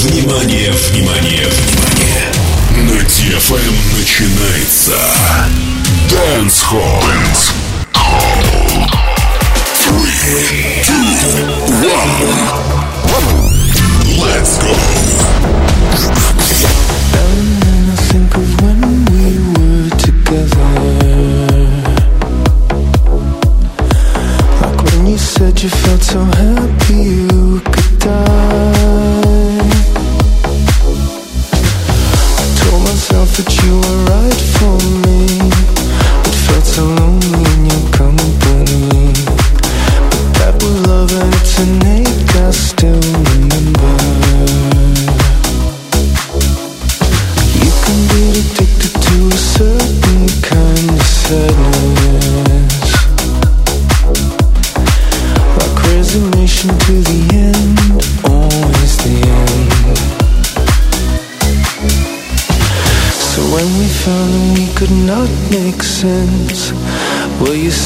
Внимание, внимание, внимание! На DFM начинается Dance Hall. Dance Hall. Three, two, one. Let's go. And I think of when we were together. Like when you said you felt so happy you could die. that you were right for me. It felt so lonely.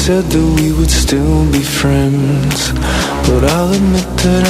said that we would still be friends But I'll admit that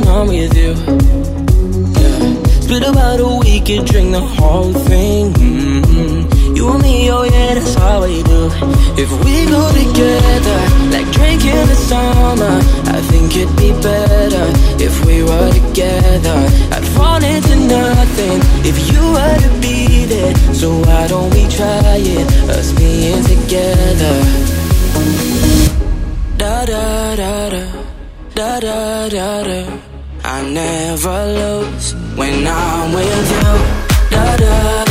when I'm with you. Yeah. Split about a week and drink the whole thing. Mm-hmm. You and me, oh yeah, that's how we do. If we go together, like drinking the summer, I think it'd be better if we were together. I'd fall into nothing if you were to be there. So why don't we try it, us being together? Da da da da da da da da I never lose when I'm with you. Da -da.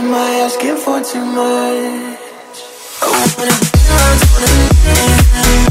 am I asking for too much? I wanna, I wanna,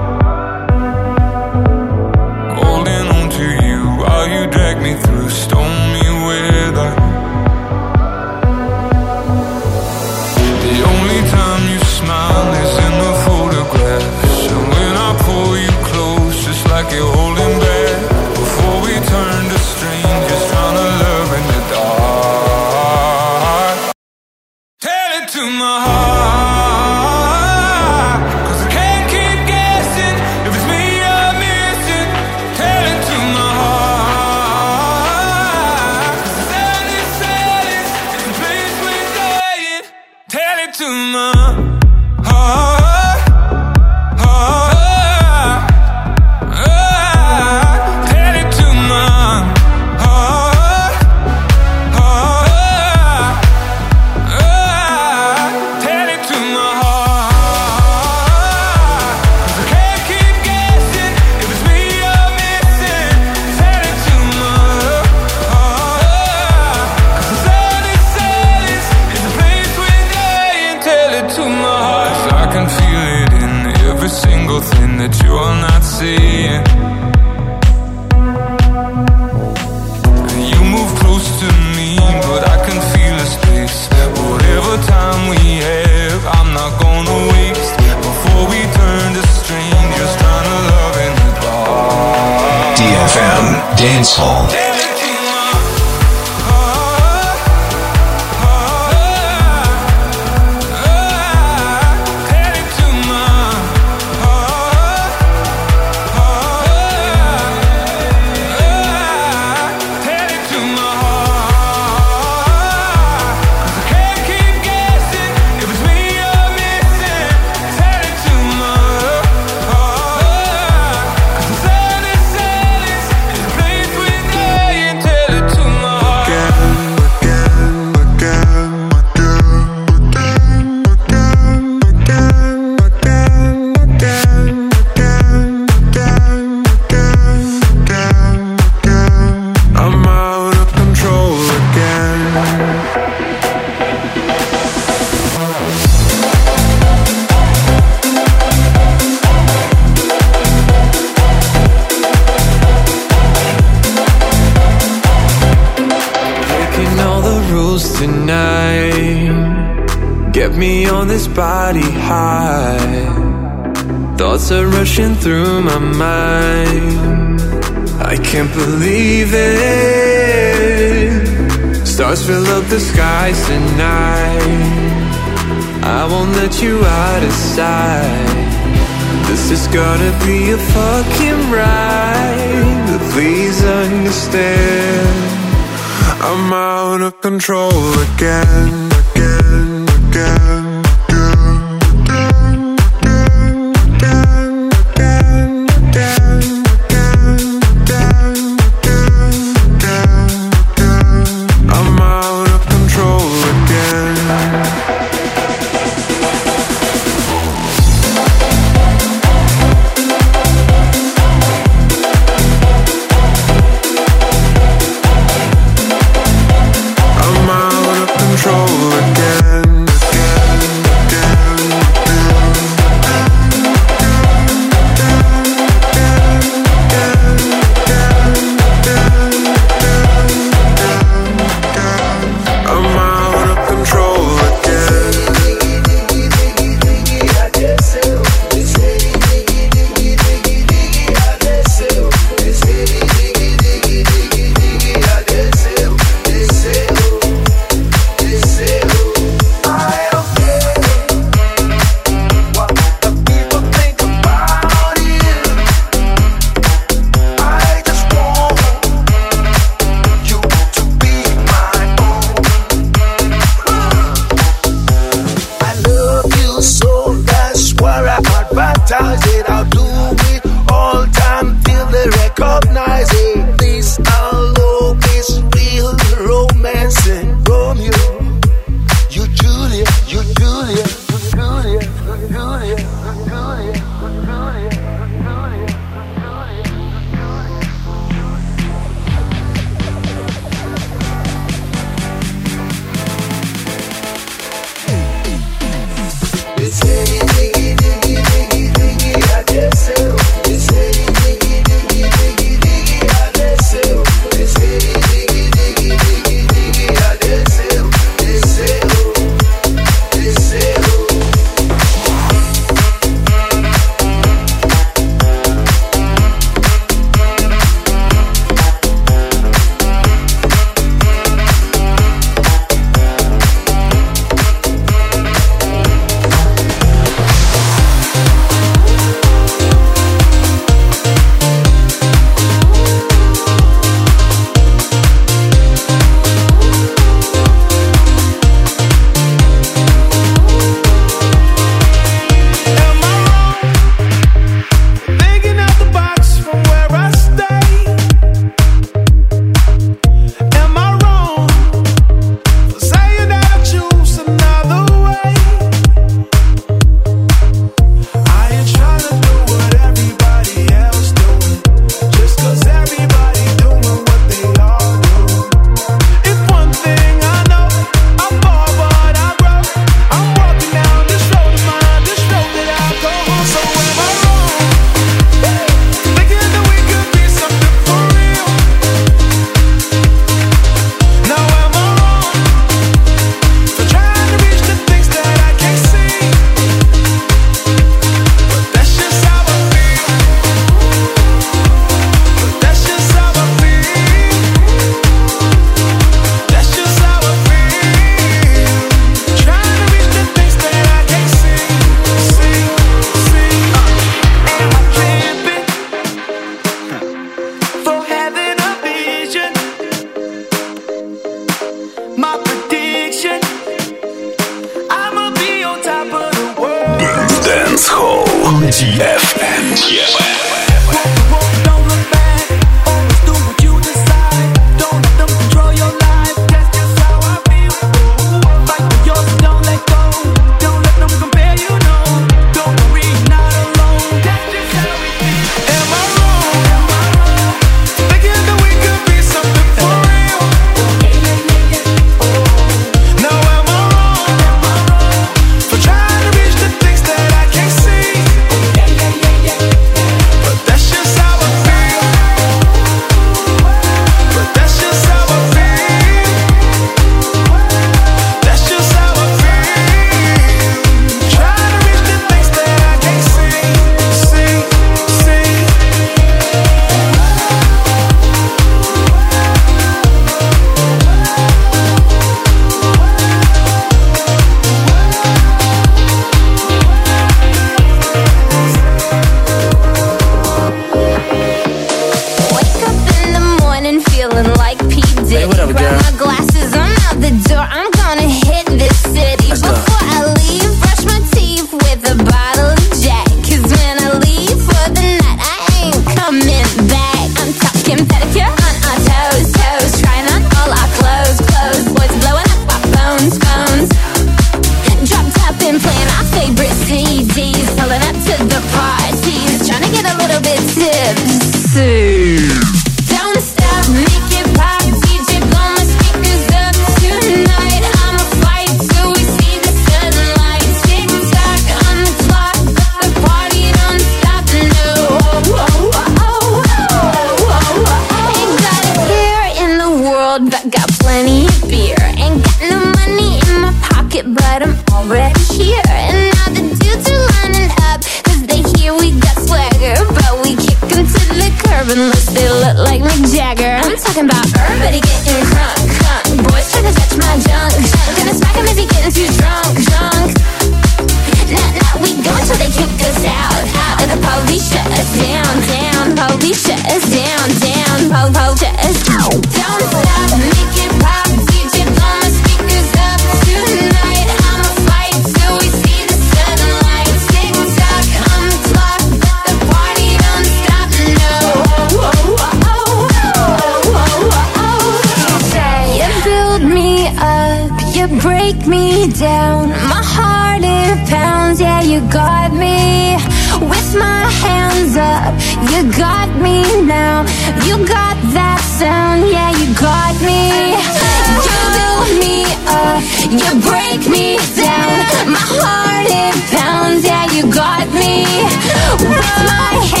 With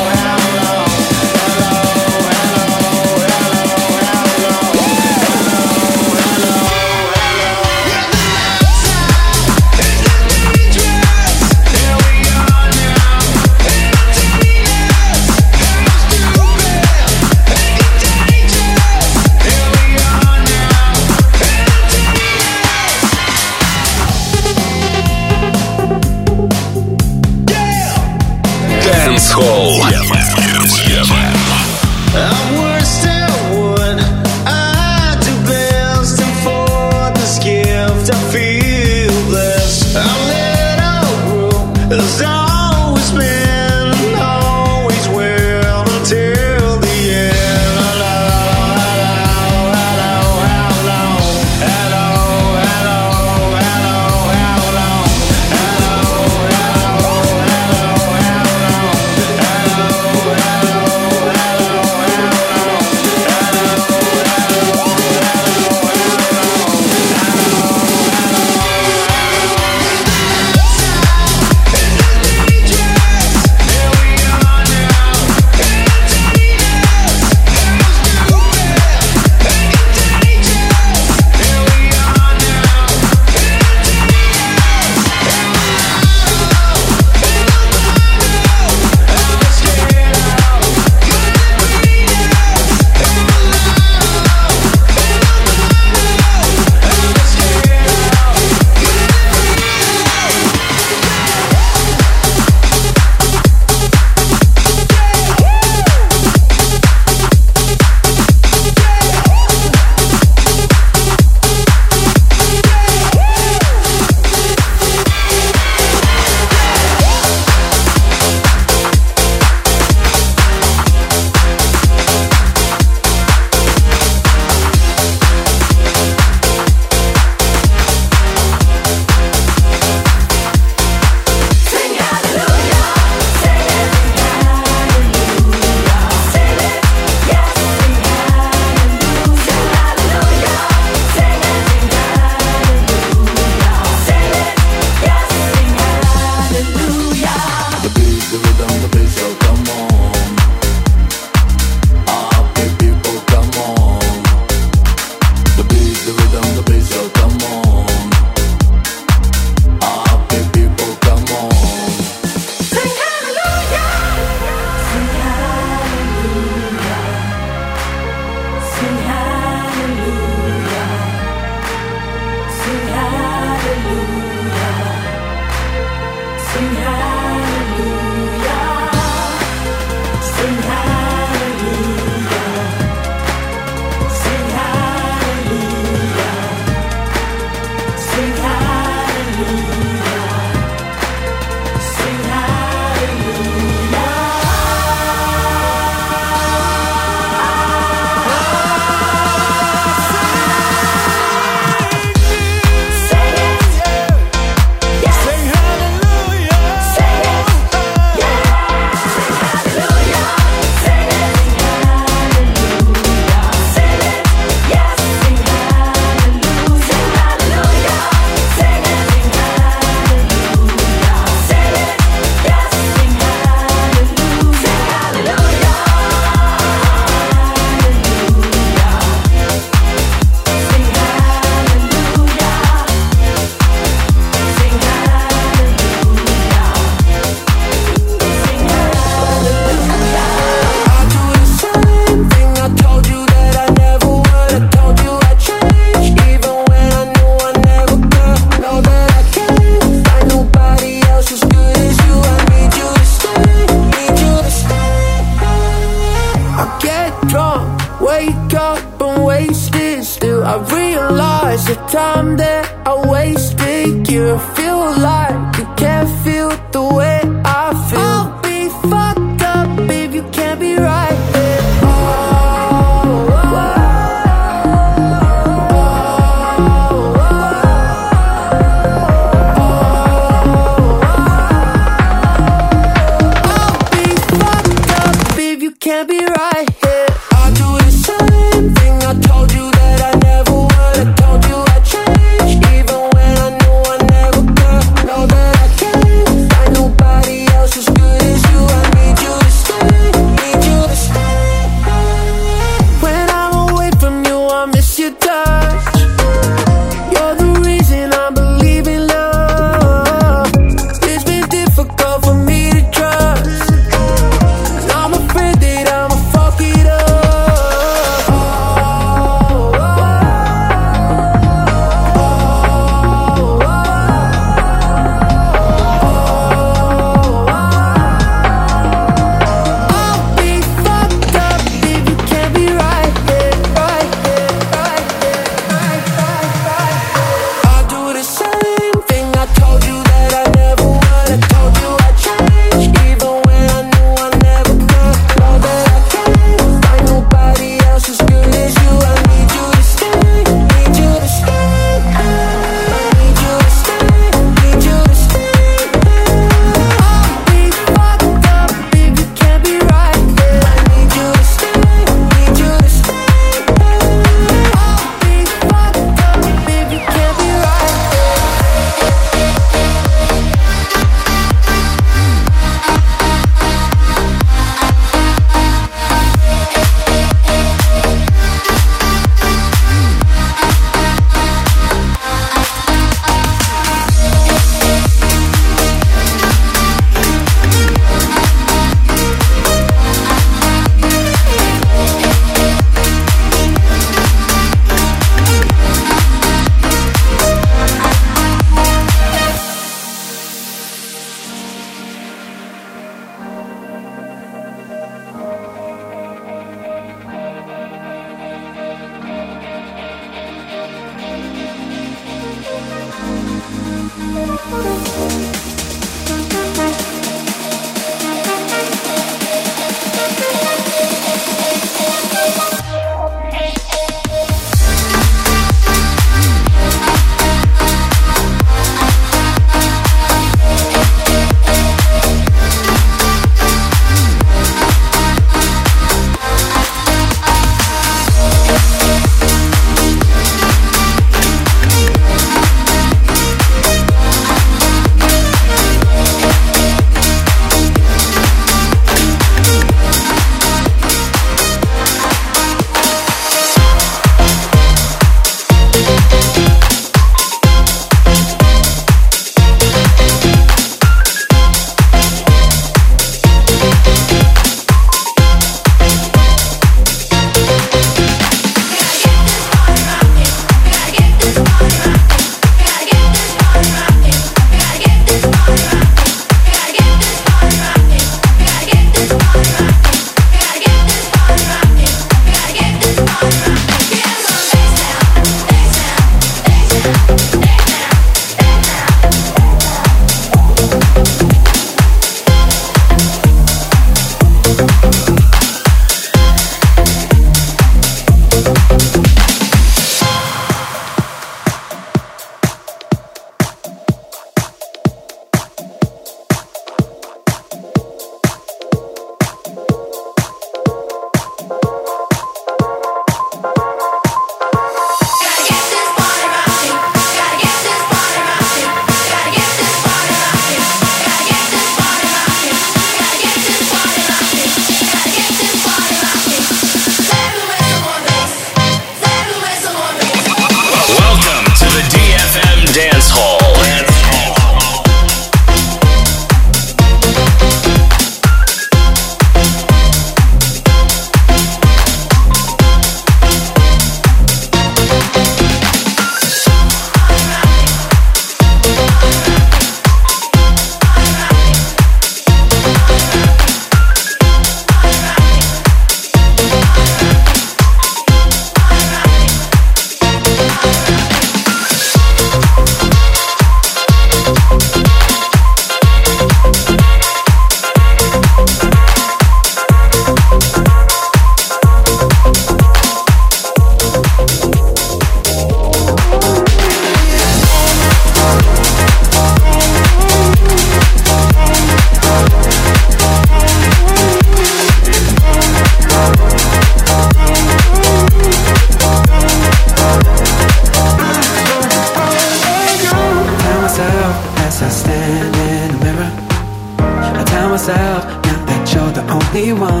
you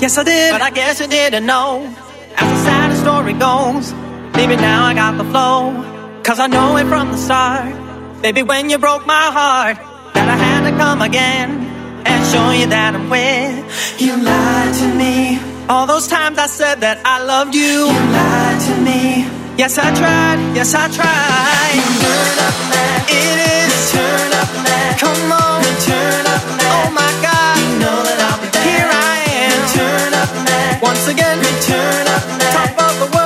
Yes, I did. But I guess you didn't know. As the sad story goes, maybe now I got the flow. Cause I know it from the start. Baby, when you broke my heart, that I had to come again and show you that I'm with. You lied to me. All those times I said that I loved you. You lied to me. Yes, I tried. Yes, I tried. Turn up man. It is. Turn up man. Come on. Turn up man. Oh my God. You know that I'll up man. Once again. We turn up man. Top of the world.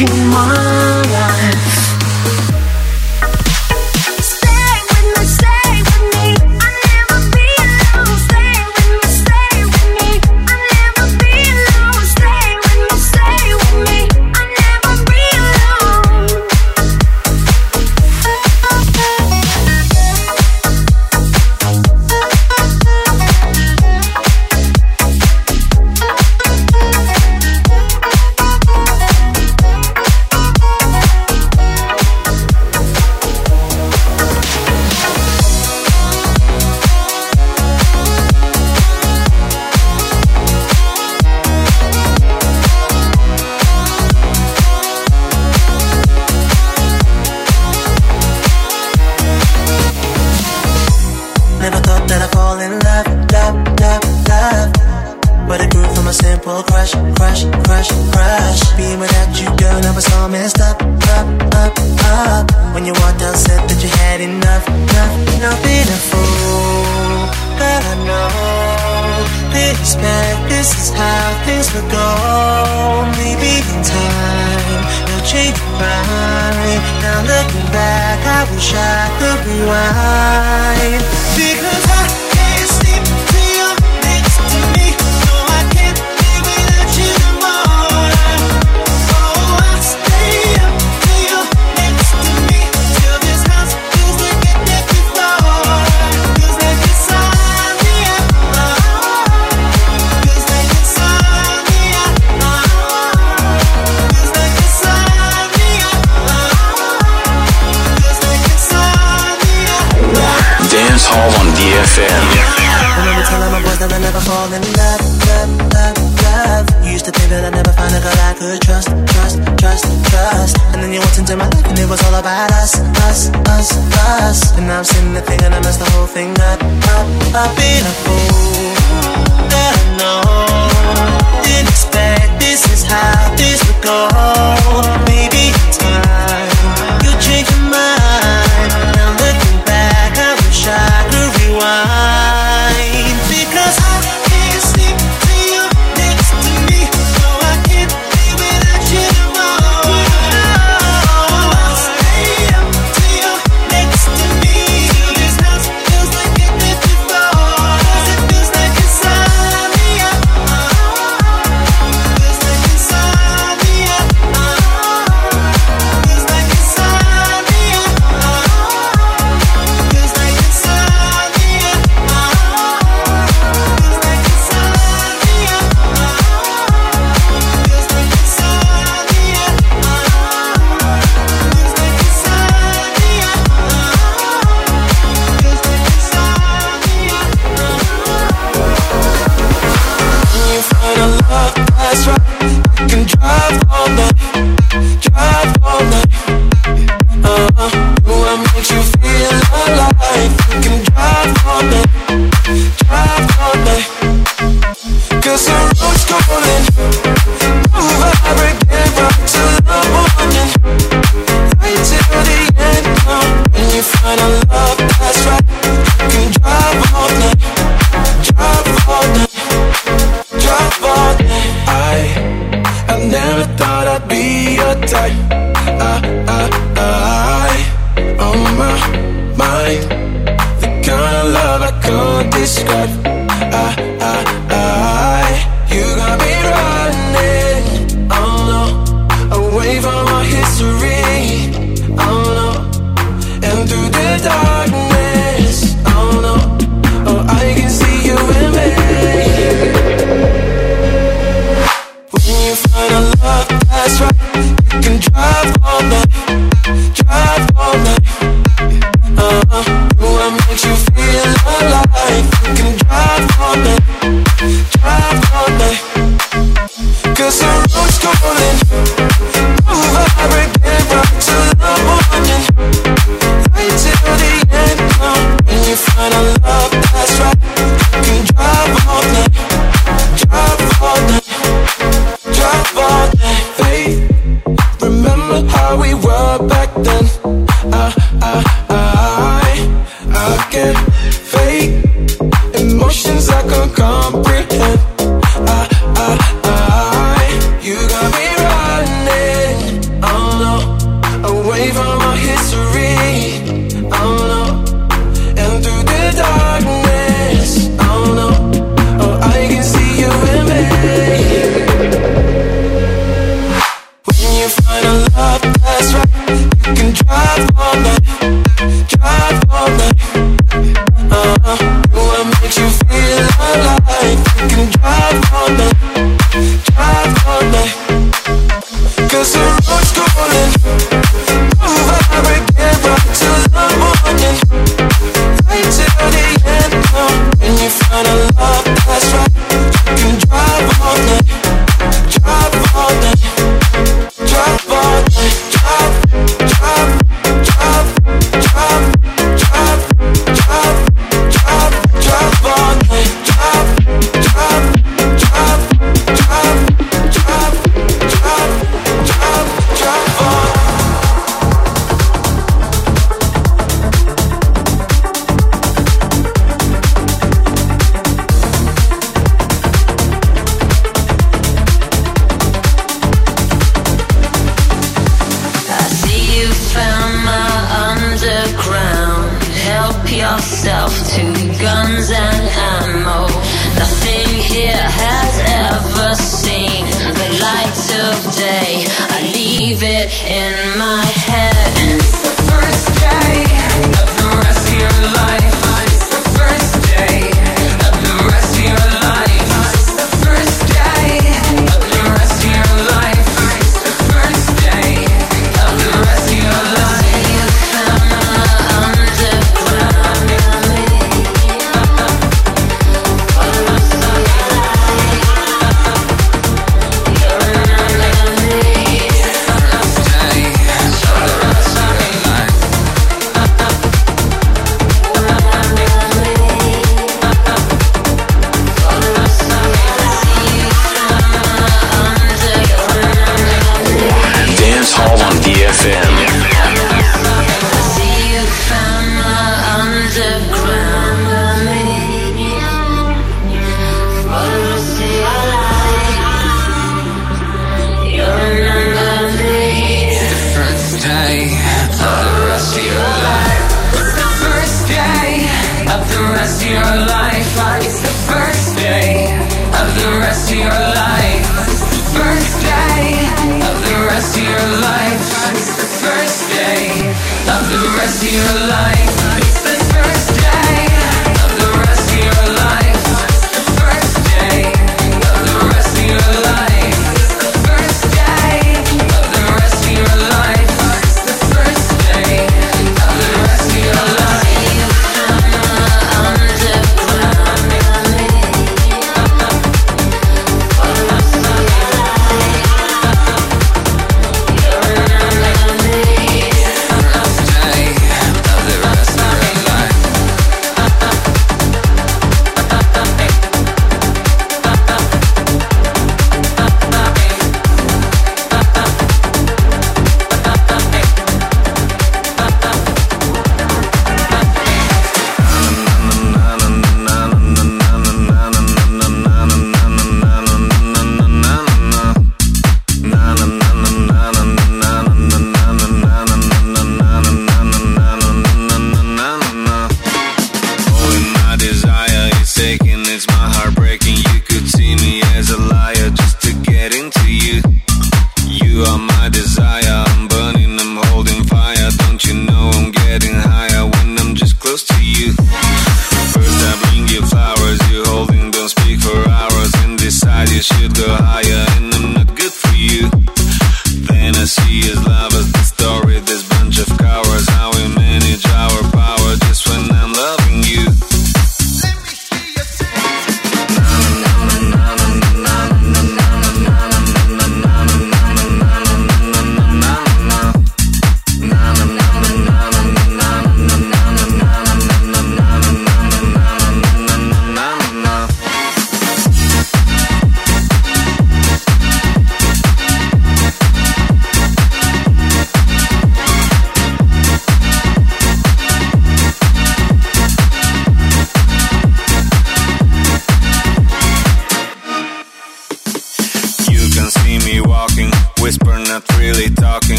Oh, back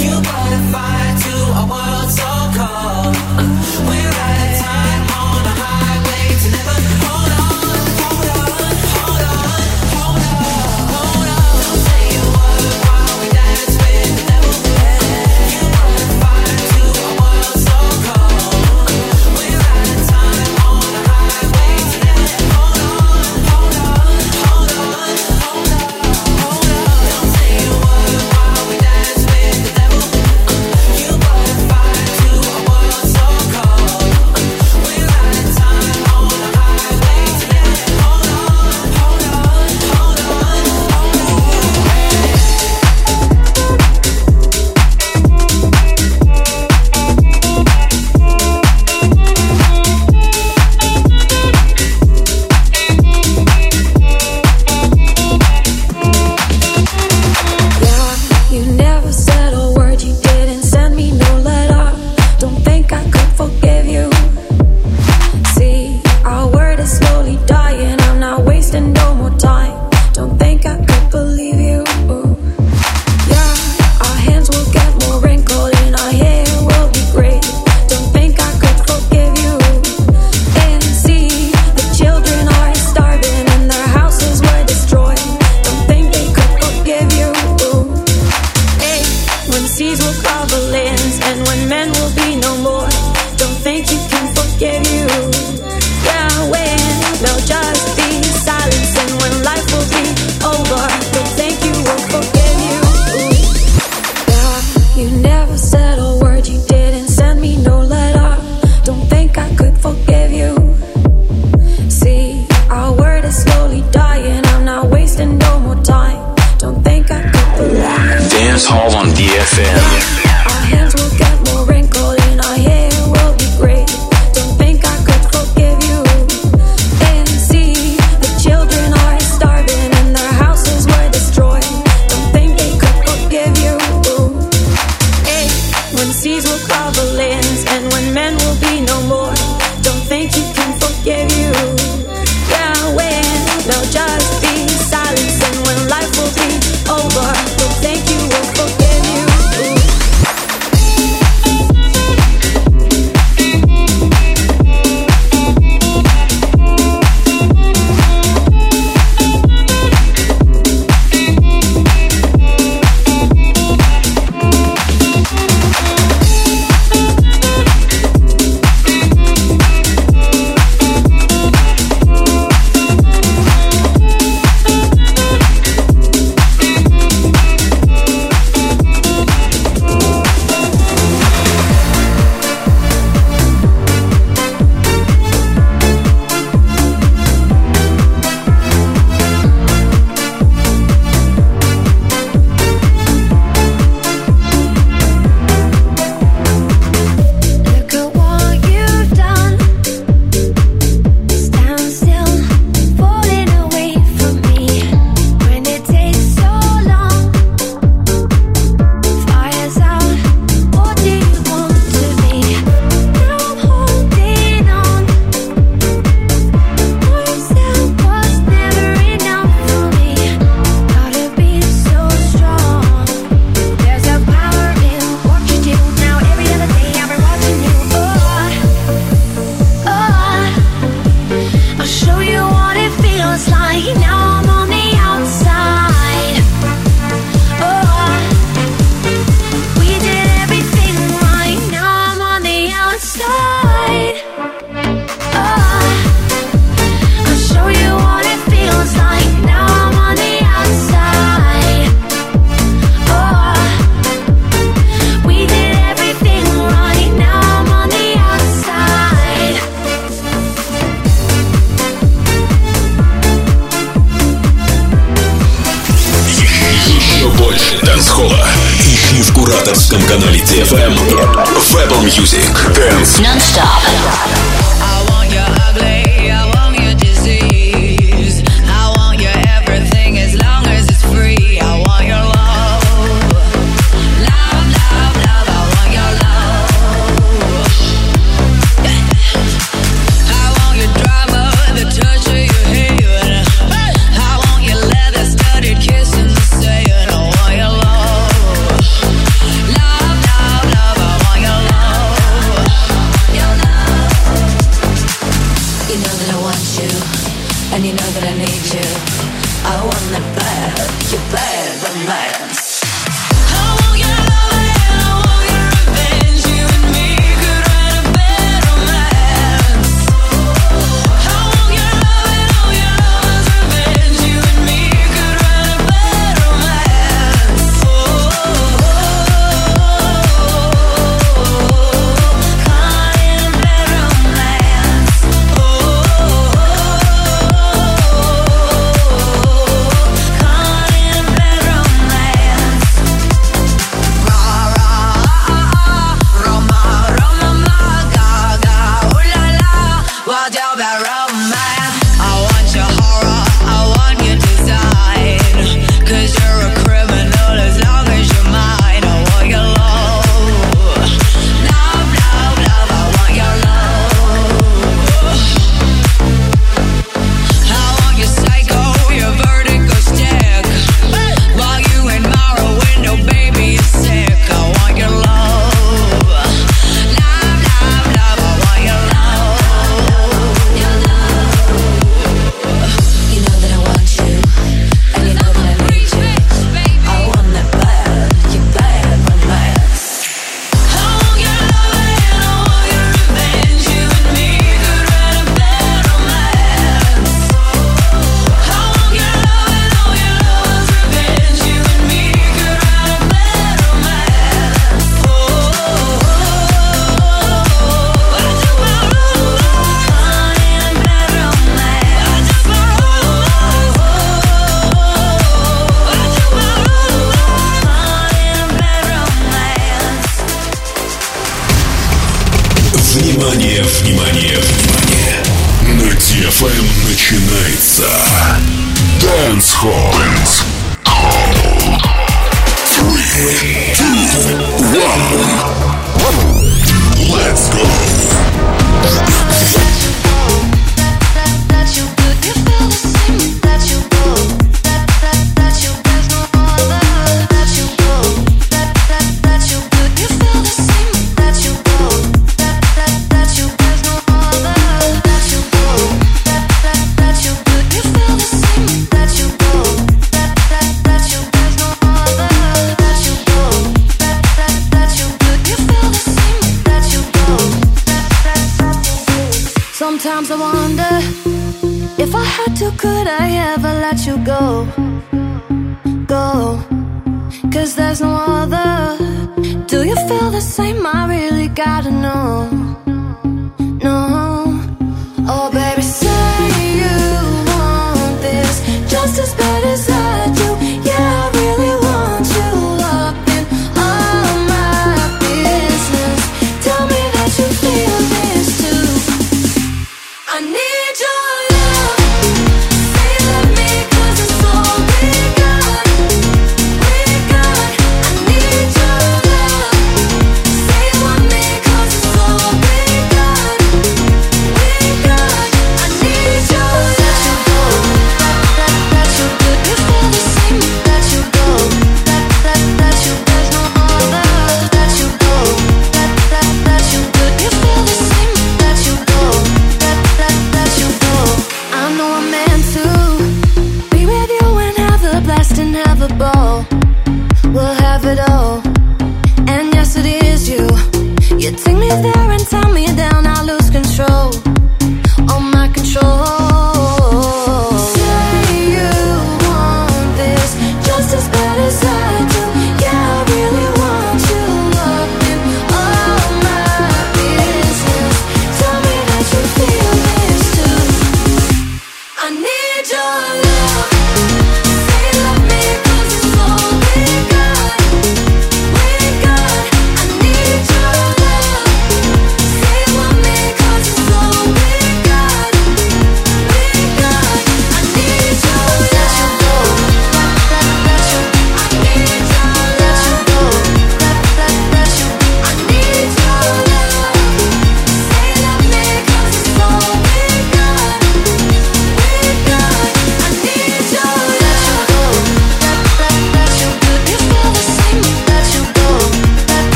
You brought a to a world. So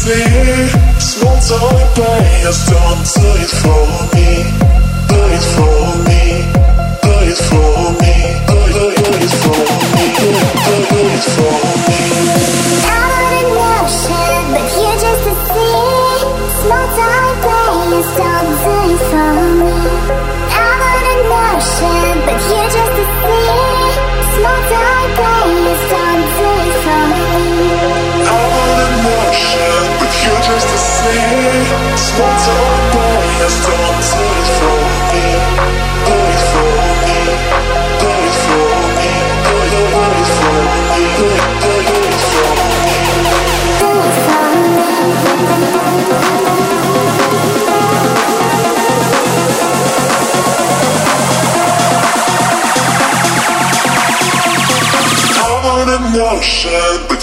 see Small talk players, don't do it for me Do it for me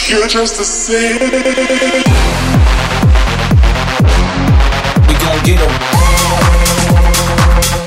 You're just the same. We gon' get 'em.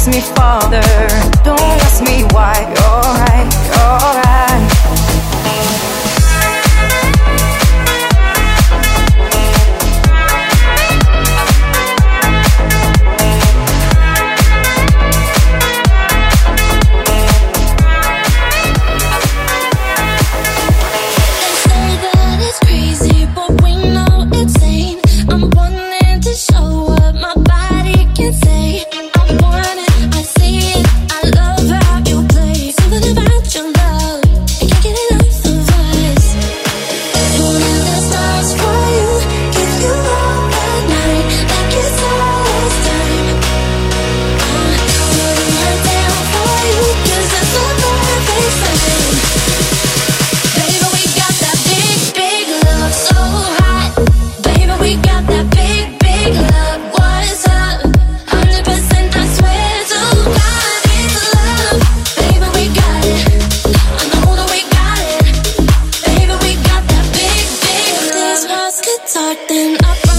ask me, Father, don't ask me why. starting up